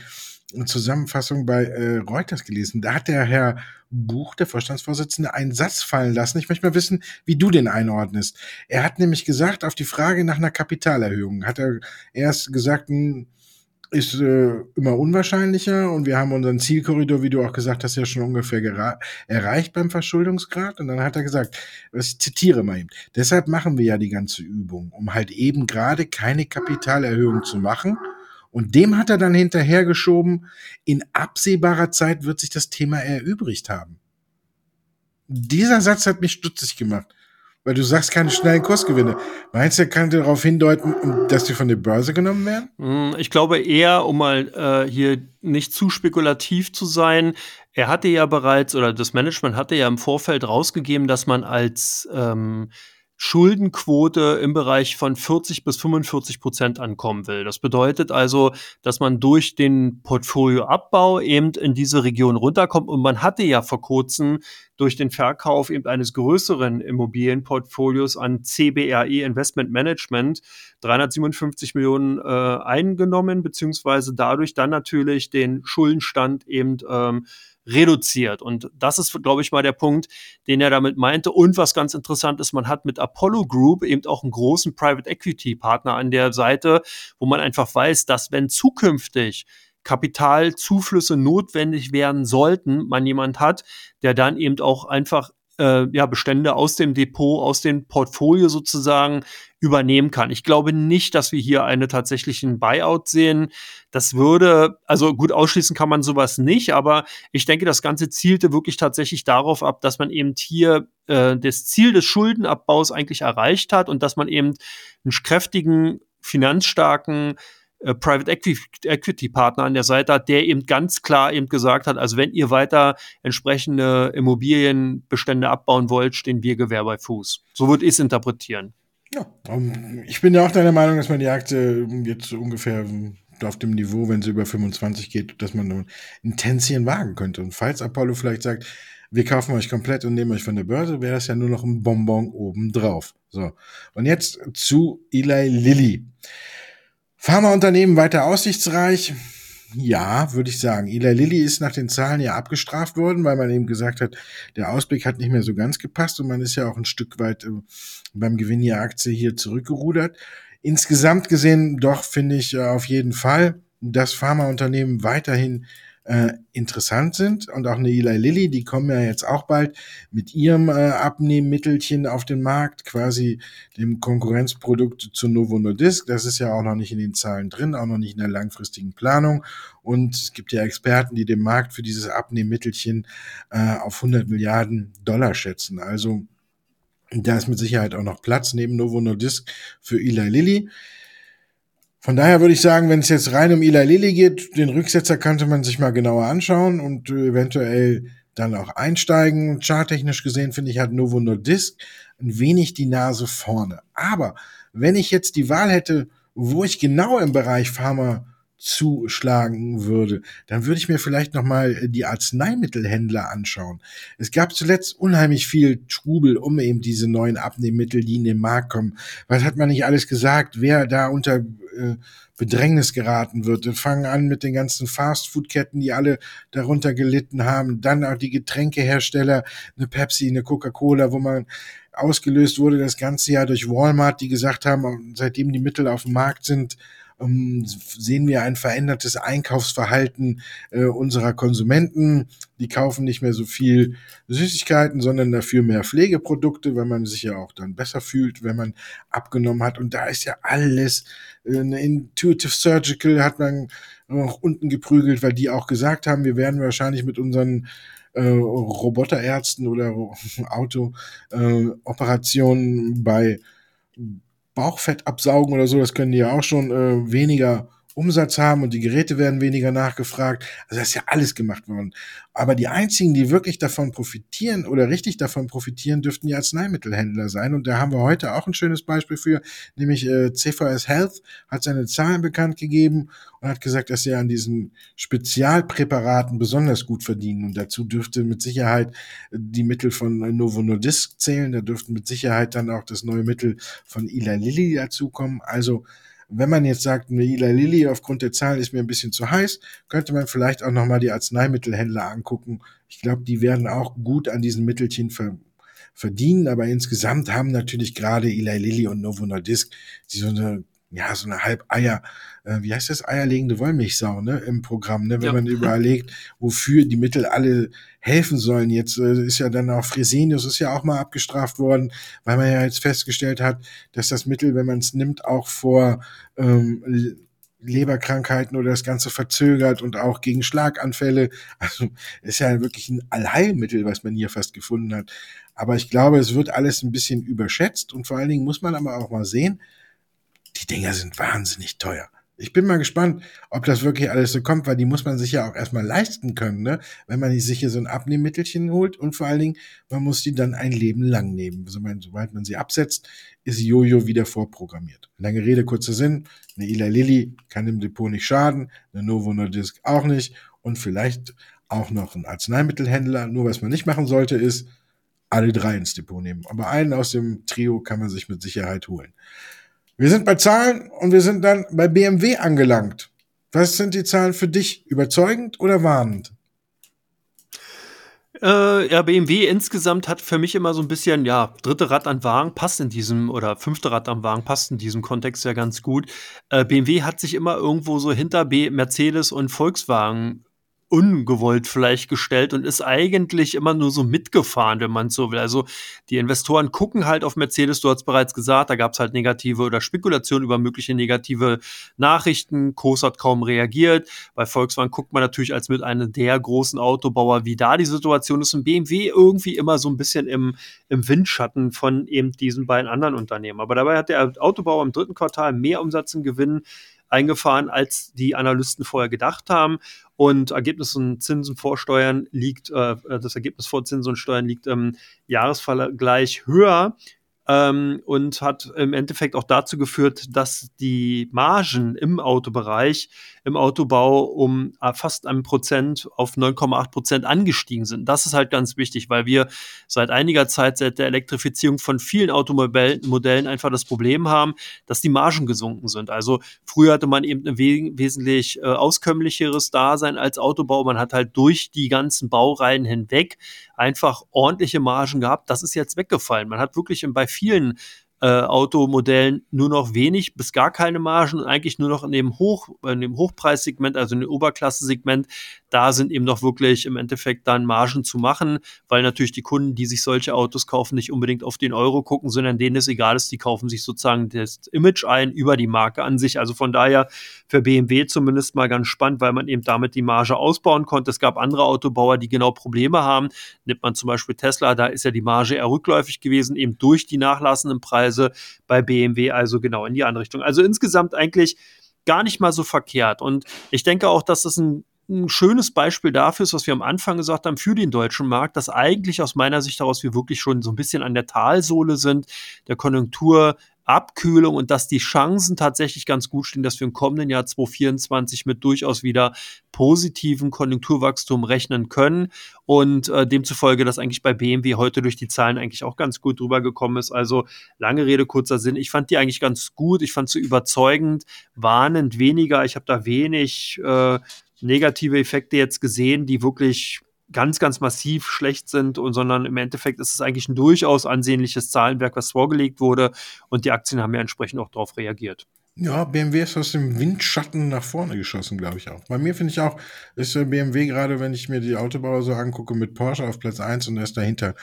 Zusammenfassung bei äh, Reuters gelesen. Da hat der Herr Buch, der Vorstandsvorsitzende, einen Satz fallen lassen. Ich möchte mal wissen, wie du den einordnest. Er hat nämlich gesagt, auf die Frage nach einer Kapitalerhöhung, hat er erst gesagt, hm, ist äh, immer unwahrscheinlicher und wir haben unseren Zielkorridor, wie du auch gesagt hast, ja schon ungefähr erreicht beim Verschuldungsgrad. Und dann hat er gesagt, ich zitiere mal eben, deshalb machen wir ja die ganze Übung, um halt eben gerade keine Kapitalerhöhung zu machen. Und dem hat er dann hinterhergeschoben, in absehbarer Zeit wird sich das Thema erübrigt haben. Dieser Satz hat mich stutzig gemacht. Weil du sagst keine schnellen Kursgewinne. Meinst du, kann darauf hindeuten, dass die von der Börse genommen werden? Hm, ich glaube eher, um mal äh, hier nicht zu spekulativ zu sein, er hatte ja bereits, oder das Management hatte ja im Vorfeld rausgegeben, dass man als ähm, Schuldenquote im Bereich von 40 bis 45 Prozent ankommen will. Das bedeutet also, dass man durch den Portfolioabbau eben in diese Region runterkommt. Und man hatte ja vor kurzem durch den Verkauf eben eines größeren Immobilienportfolios an CBRE Investment Management 357 Millionen äh, eingenommen, beziehungsweise dadurch dann natürlich den Schuldenstand eben ähm, reduziert. Und das ist, glaube ich, mal der Punkt, den er damit meinte. Und was ganz interessant ist, man hat mit Apollo Group eben auch einen großen Private Equity Partner an der Seite, wo man einfach weiß, dass wenn zukünftig Kapitalzuflüsse notwendig werden sollten, man jemand hat, der dann eben auch einfach äh, ja, Bestände aus dem Depot, aus dem Portfolio sozusagen übernehmen kann. Ich glaube nicht, dass wir hier einen tatsächlichen Buyout sehen. Das würde, also gut ausschließen kann man sowas nicht, aber ich denke, das Ganze zielte wirklich tatsächlich darauf ab, dass man eben hier äh, das Ziel des Schuldenabbaus eigentlich erreicht hat und dass man eben einen kräftigen, finanzstarken äh, Private Equity Partner an der Seite hat, der eben ganz klar eben gesagt hat, also wenn ihr weiter entsprechende Immobilienbestände abbauen wollt, stehen wir Gewehr bei Fuß. So würde ich es interpretieren. Ja, ich bin ja auch deiner Meinung, dass man die Aktie jetzt ungefähr auf dem Niveau, wenn sie über 25 geht, dass man ein Tänzchen wagen könnte. Und falls Apollo vielleicht sagt, wir kaufen euch komplett und nehmen euch von der Börse, wäre das ja nur noch ein Bonbon obendrauf. So. Und jetzt zu Eli Lilly. Pharmaunternehmen weiter aussichtsreich. Ja, würde ich sagen. Eli Lilly ist nach den Zahlen ja abgestraft worden, weil man eben gesagt hat, der Ausblick hat nicht mehr so ganz gepasst und man ist ja auch ein Stück weit äh, beim Gewinn der Aktie hier zurückgerudert. Insgesamt gesehen doch finde ich äh, auf jeden Fall, dass Pharmaunternehmen weiterhin äh, interessant sind und auch eine Eli Lilly, die kommen ja jetzt auch bald mit ihrem äh, Abnehmmittelchen auf den Markt, quasi dem Konkurrenzprodukt zu Novo Nordisk. Das ist ja auch noch nicht in den Zahlen drin, auch noch nicht in der langfristigen Planung. Und es gibt ja Experten, die den Markt für dieses Abnehmmittelchen äh, auf 100 Milliarden Dollar schätzen. Also da ist mit Sicherheit auch noch Platz neben Novo Nordisk für Eli Lilly. Von daher würde ich sagen, wenn es jetzt rein um Eli Lilly geht, den Rücksetzer könnte man sich mal genauer anschauen und eventuell dann auch einsteigen. Charttechnisch gesehen finde ich hat Novo Nordisk ein wenig die Nase vorne. Aber wenn ich jetzt die Wahl hätte, wo ich genau im Bereich Pharma zuschlagen würde, dann würde ich mir vielleicht noch mal die Arzneimittelhändler anschauen. Es gab zuletzt unheimlich viel Trubel um eben diese neuen Abnehmmittel, die in den Markt kommen. Was hat man nicht alles gesagt, wer da unter äh, Bedrängnis geraten wird. Wir fangen an mit den ganzen Fastfood-Ketten, die alle darunter gelitten haben. Dann auch die Getränkehersteller, eine Pepsi, eine Coca-Cola, wo man ausgelöst wurde das ganze Jahr durch Walmart, die gesagt haben, seitdem die Mittel auf dem Markt sind, ähm, sehen wir ein verändertes Einkaufsverhalten äh, unserer Konsumenten. Die kaufen nicht mehr so viel Süßigkeiten, sondern dafür mehr Pflegeprodukte, weil man sich ja auch dann besser fühlt, wenn man abgenommen hat. Und da ist ja alles, äh, Intuitive Surgical hat man noch unten geprügelt, weil die auch gesagt haben, wir werden wahrscheinlich mit unseren äh, Roboterärzten oder Auto-Operationen äh, bei Bauchfett absaugen oder so, das können die ja auch schon äh, weniger Umsatz haben und die Geräte werden weniger nachgefragt. Also das ist ja alles gemacht worden. Aber die einzigen, die wirklich davon profitieren oder richtig davon profitieren, dürften die Arzneimittelhändler sein. Und da haben wir heute auch ein schönes Beispiel für, nämlich äh, CVS Health hat seine Zahlen bekannt gegeben und hat gesagt, dass sie an diesen Spezialpräparaten besonders gut verdienen. Und dazu dürfte mit Sicherheit die Mittel von Novo Nordisk zählen. Da dürften mit Sicherheit dann auch das neue Mittel von Eli Lilly dazukommen. Also wenn man jetzt sagt, eine Eli Lilly aufgrund der Zahlen ist mir ein bisschen zu heiß, könnte man vielleicht auch nochmal die Arzneimittelhändler angucken. Ich glaube, die werden auch gut an diesen Mittelchen ver verdienen, aber insgesamt haben natürlich gerade Eli Lilly und Novo Nordisk so eine ja, so eine halb Eier, äh, wie heißt das, eierlegende Wollmilchsau, ne, im Programm, ne, wenn ja. man überlegt, wofür die Mittel alle helfen sollen. Jetzt äh, ist ja dann auch Fresenius ist ja auch mal abgestraft worden, weil man ja jetzt festgestellt hat, dass das Mittel, wenn man es nimmt, auch vor ähm, Leberkrankheiten oder das Ganze verzögert und auch gegen Schlaganfälle. Also ist ja wirklich ein Allheilmittel, was man hier fast gefunden hat. Aber ich glaube, es wird alles ein bisschen überschätzt und vor allen Dingen muss man aber auch mal sehen, die Dinger sind wahnsinnig teuer. Ich bin mal gespannt, ob das wirklich alles so kommt, weil die muss man sich ja auch erstmal leisten können, ne? wenn man sich hier so ein Abnehmmittelchen holt und vor allen Dingen, man muss die dann ein Leben lang nehmen. Sobald man sie absetzt, ist Jojo wieder vorprogrammiert. Lange Rede, kurzer Sinn, eine Eli Lilly kann im Depot nicht schaden, eine Novo Nordisk auch nicht und vielleicht auch noch ein Arzneimittelhändler. Nur was man nicht machen sollte, ist alle drei ins Depot nehmen. Aber einen aus dem Trio kann man sich mit Sicherheit holen. Wir sind bei Zahlen und wir sind dann bei BMW angelangt. Was sind die Zahlen für dich? Überzeugend oder warnend? Äh, ja, BMW insgesamt hat für mich immer so ein bisschen, ja, dritte Rad am Wagen passt in diesem, oder fünfte Rad am Wagen passt in diesem Kontext ja ganz gut. Äh, BMW hat sich immer irgendwo so hinter B Mercedes und Volkswagen ungewollt vielleicht gestellt und ist eigentlich immer nur so mitgefahren, wenn man so will. Also die Investoren gucken halt auf Mercedes, du hast bereits gesagt, da gab es halt negative oder Spekulationen über mögliche negative Nachrichten. Kos hat kaum reagiert. Bei Volkswagen guckt man natürlich als mit einem der großen Autobauer, wie da die Situation ist. Und BMW irgendwie immer so ein bisschen im, im Windschatten von eben diesen beiden anderen Unternehmen. Aber dabei hat der Autobauer im dritten Quartal mehr Umsatz im Gewinn eingefahren, als die Analysten vorher gedacht haben. Und Ergebnis und Zinsen vor Steuern liegt, äh, das Ergebnis vor Zinsen und Steuern liegt im Jahresvergleich höher ähm, und hat im Endeffekt auch dazu geführt, dass die Margen im Autobereich, im Autobau um äh, fast ein Prozent auf 9,8 Prozent angestiegen sind. Das ist halt ganz wichtig, weil wir seit einiger Zeit, seit der Elektrifizierung von vielen Automodellen einfach das Problem haben, dass die Margen gesunken sind. Also früher hatte man eben ein we wesentlich äh, auskömmlicheres Dasein als Autobau. Man hat halt durch die ganzen Baureihen hinweg einfach ordentliche Margen gehabt. Das ist jetzt weggefallen. Man hat wirklich bei vielen vielen äh, Automodellen nur noch wenig bis gar keine Margen und eigentlich nur noch in dem, Hoch, in dem Hochpreissegment, also in dem Oberklasse-Segment, da sind eben noch wirklich im Endeffekt dann Margen zu machen, weil natürlich die Kunden, die sich solche Autos kaufen, nicht unbedingt auf den Euro gucken, sondern denen es egal ist, die kaufen sich sozusagen das Image ein über die Marke an sich. Also von daher für BMW zumindest mal ganz spannend, weil man eben damit die Marge ausbauen konnte. Es gab andere Autobauer, die genau Probleme haben. Nimmt man zum Beispiel Tesla, da ist ja die Marge eher rückläufig gewesen, eben durch die nachlassenden Preise bei BMW, also genau in die andere Richtung. Also insgesamt eigentlich gar nicht mal so verkehrt. Und ich denke auch, dass das ein ein schönes Beispiel dafür ist, was wir am Anfang gesagt haben, für den deutschen Markt, dass eigentlich aus meiner Sicht daraus wir wirklich schon so ein bisschen an der Talsohle sind, der Konjunktur Abkühlung und dass die Chancen tatsächlich ganz gut stehen, dass wir im kommenden Jahr 2024 mit durchaus wieder positiven Konjunkturwachstum rechnen können und äh, demzufolge, dass eigentlich bei BMW heute durch die Zahlen eigentlich auch ganz gut drüber gekommen ist. Also lange Rede, kurzer Sinn. Ich fand die eigentlich ganz gut. Ich fand sie überzeugend, warnend weniger. Ich habe da wenig äh, negative Effekte jetzt gesehen, die wirklich ganz, ganz massiv schlecht sind, und, sondern im Endeffekt ist es eigentlich ein durchaus ansehnliches Zahlenwerk, was vorgelegt wurde und die Aktien haben ja entsprechend auch darauf reagiert. Ja, BMW ist aus dem Windschatten nach vorne geschossen, glaube ich auch. Bei mir finde ich auch, ist BMW gerade, wenn ich mir die Autobauer so angucke, mit Porsche auf Platz 1 und erst dahinter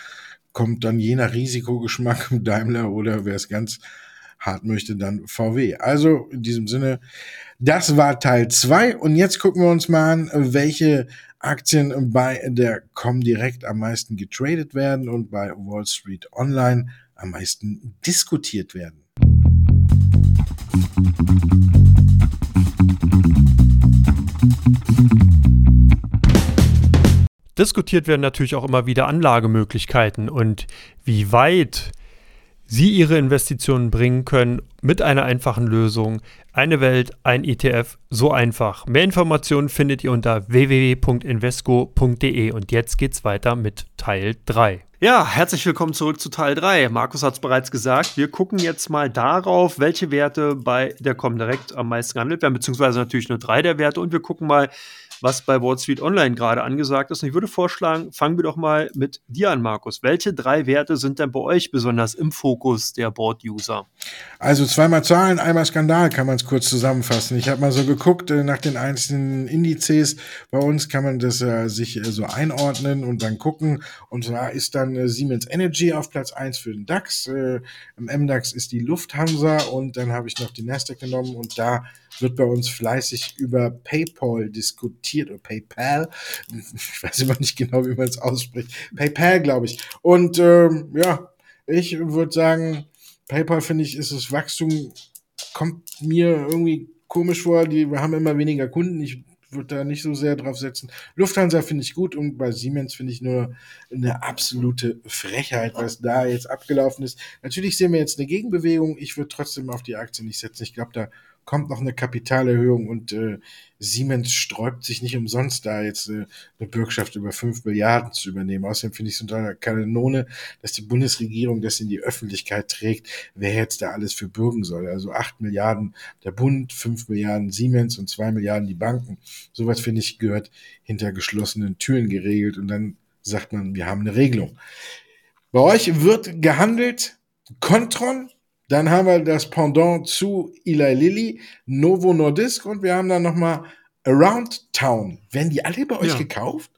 kommt dann je nach Risikogeschmack Daimler oder wer es ganz hart möchte, dann VW. Also in diesem Sinne, das war Teil 2 und jetzt gucken wir uns mal an, welche Aktien bei der Comdirect am meisten getradet werden und bei Wall Street Online am meisten diskutiert werden. Diskutiert werden natürlich auch immer wieder Anlagemöglichkeiten und wie weit Sie Ihre Investitionen bringen können mit einer einfachen Lösung. Eine Welt, ein ETF, so einfach. Mehr Informationen findet ihr unter www.invesco.de und jetzt geht's weiter mit Teil 3. Ja, herzlich willkommen zurück zu Teil 3. Markus hat es bereits gesagt. Wir gucken jetzt mal darauf, welche Werte bei der Comdirect am meisten gehandelt werden, beziehungsweise natürlich nur drei der Werte und wir gucken mal, was bei Wall Street Online gerade angesagt ist. Und ich würde vorschlagen, fangen wir doch mal mit dir an, Markus. Welche drei Werte sind denn bei euch besonders im Fokus der Board-User? Also zweimal Zahlen, einmal Skandal, kann man es kurz zusammenfassen. Ich habe mal so geguckt äh, nach den einzelnen Indizes. Bei uns kann man das äh, sich äh, so einordnen und dann gucken. Und zwar ist dann äh, Siemens Energy auf Platz 1 für den DAX. Äh, Im MDAX ist die Lufthansa und dann habe ich noch die Nasdaq genommen und da wird bei uns fleißig über PayPal diskutiert oder PayPal. Ich weiß immer nicht genau, wie man es ausspricht. PayPal, glaube ich. Und ähm, ja, ich würde sagen, PayPal finde ich, ist das Wachstum, kommt mir irgendwie komisch vor. Die, wir haben immer weniger Kunden. Ich würde da nicht so sehr drauf setzen. Lufthansa finde ich gut und bei Siemens finde ich nur eine absolute Frechheit, was da jetzt abgelaufen ist. Natürlich sehen wir jetzt eine Gegenbewegung. Ich würde trotzdem auf die Aktie nicht setzen. Ich glaube, da kommt noch eine Kapitalerhöhung und äh, Siemens sträubt sich nicht umsonst da jetzt äh, eine Bürgschaft über fünf Milliarden zu übernehmen. Außerdem finde ich es unter einer Kanone, dass die Bundesregierung das in die Öffentlichkeit trägt, wer jetzt da alles für bürgen soll. Also acht Milliarden der Bund, fünf Milliarden Siemens und zwei Milliarden die Banken. Sowas finde ich gehört hinter geschlossenen Türen geregelt und dann sagt man, wir haben eine Regelung. Bei euch wird gehandelt. Contron dann haben wir das Pendant zu Eli Lilly, Novo Nordisk und wir haben dann nochmal Around Town. Werden die alle bei euch ja. gekauft?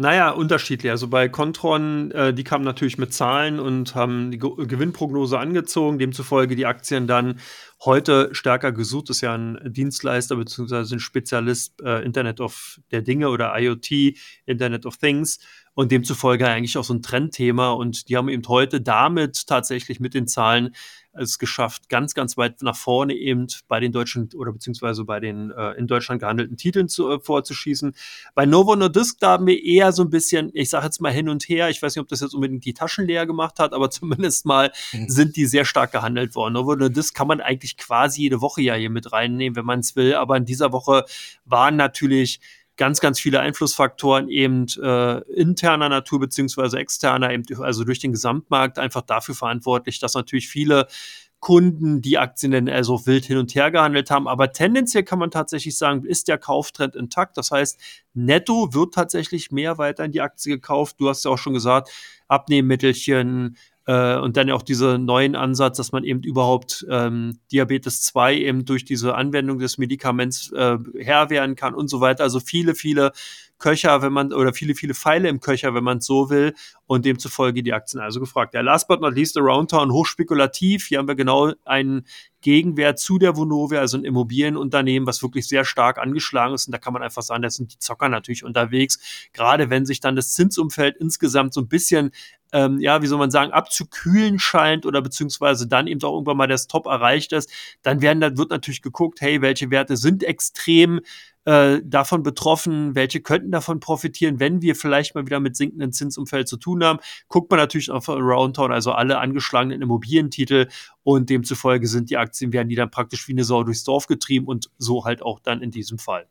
Naja, unterschiedlich. Also bei Contron, äh, die kamen natürlich mit Zahlen und haben die Ge Gewinnprognose angezogen, demzufolge die Aktien dann heute stärker gesucht. Das ist ja ein Dienstleister bzw. ein Spezialist äh, Internet of der Dinge oder IoT, Internet of Things und demzufolge eigentlich auch so ein Trendthema. Und die haben eben heute damit tatsächlich mit den Zahlen es geschafft, ganz, ganz weit nach vorne eben bei den deutschen oder beziehungsweise bei den äh, in Deutschland gehandelten Titeln zu, äh, vorzuschießen. Bei Novo Nordisk, da haben wir eher so ein bisschen, ich sage jetzt mal hin und her, ich weiß nicht, ob das jetzt unbedingt die Taschen leer gemacht hat, aber zumindest mal mhm. sind die sehr stark gehandelt worden. Novo Nordisk kann man eigentlich quasi jede Woche ja hier mit reinnehmen, wenn man es will, aber in dieser Woche waren natürlich ganz, ganz viele Einflussfaktoren eben äh, interner Natur beziehungsweise externer, eben, also durch den Gesamtmarkt einfach dafür verantwortlich, dass natürlich viele Kunden die Aktien dann also wild hin und her gehandelt haben. Aber tendenziell kann man tatsächlich sagen, ist der Kauftrend intakt. Das heißt, netto wird tatsächlich mehr weiter in die Aktie gekauft. Du hast ja auch schon gesagt, Abnehmmittelchen, äh, und dann auch dieser neuen Ansatz, dass man eben überhaupt ähm, Diabetes 2 eben durch diese Anwendung des Medikaments äh, Herr werden kann und so weiter. Also viele, viele Köcher, wenn man, oder viele, viele Pfeile im Köcher, wenn man es so will, und demzufolge die Aktien also gefragt. Ja, last but not least, Aroundtown, hochspekulativ. Hier haben wir genau einen Gegenwert zu der Vonovia, also ein Immobilienunternehmen, was wirklich sehr stark angeschlagen ist. Und da kann man einfach sagen, da sind die Zocker natürlich unterwegs. Gerade wenn sich dann das Zinsumfeld insgesamt so ein bisschen ähm, ja, wie soll man sagen, abzukühlen scheint oder beziehungsweise dann eben auch irgendwann mal das Top erreicht ist, dann werden, dann wird natürlich geguckt, hey, welche Werte sind extrem äh, davon betroffen, welche könnten davon profitieren, wenn wir vielleicht mal wieder mit sinkenden Zinsumfeld zu tun haben. Guckt man natürlich auf Aroundtown, also alle angeschlagenen Immobilientitel und demzufolge sind die Aktien, werden die dann praktisch wie eine Sau durchs Dorf getrieben und so halt auch dann in diesem Fall.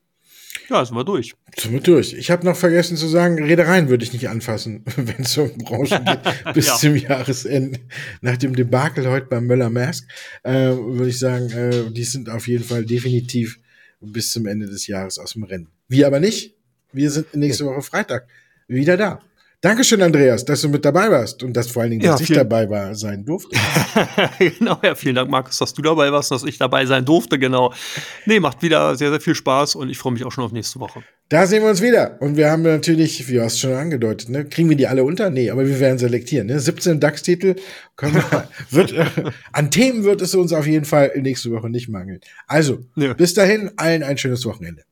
Ja, sind wir durch. Sind wir durch. Ich habe noch vergessen zu sagen, Reedereien würde ich nicht anfassen, wenn es um Branchen geht, bis ja. zum Jahresende. Nach dem Debakel heute beim Möller-Mask äh, würde ich sagen, äh, die sind auf jeden Fall definitiv bis zum Ende des Jahres aus dem Rennen. Wir aber nicht. Wir sind nächste Woche Freitag wieder da. Dankeschön, Andreas, dass du mit dabei warst und dass vor allen Dingen, dass ja, ich dabei war, sein durfte. genau, ja, vielen Dank, Markus, dass du dabei warst und dass ich dabei sein durfte, genau. Nee, macht wieder sehr, sehr viel Spaß und ich freue mich auch schon auf nächste Woche. Da sehen wir uns wieder. Und wir haben natürlich, wie du hast schon angedeutet, ne, kriegen wir die alle unter? Nee, aber wir werden selektieren. Ne? 17 DAX-Titel wird, äh, an Themen wird es uns auf jeden Fall nächste Woche nicht mangeln. Also, ja. bis dahin, allen ein schönes Wochenende.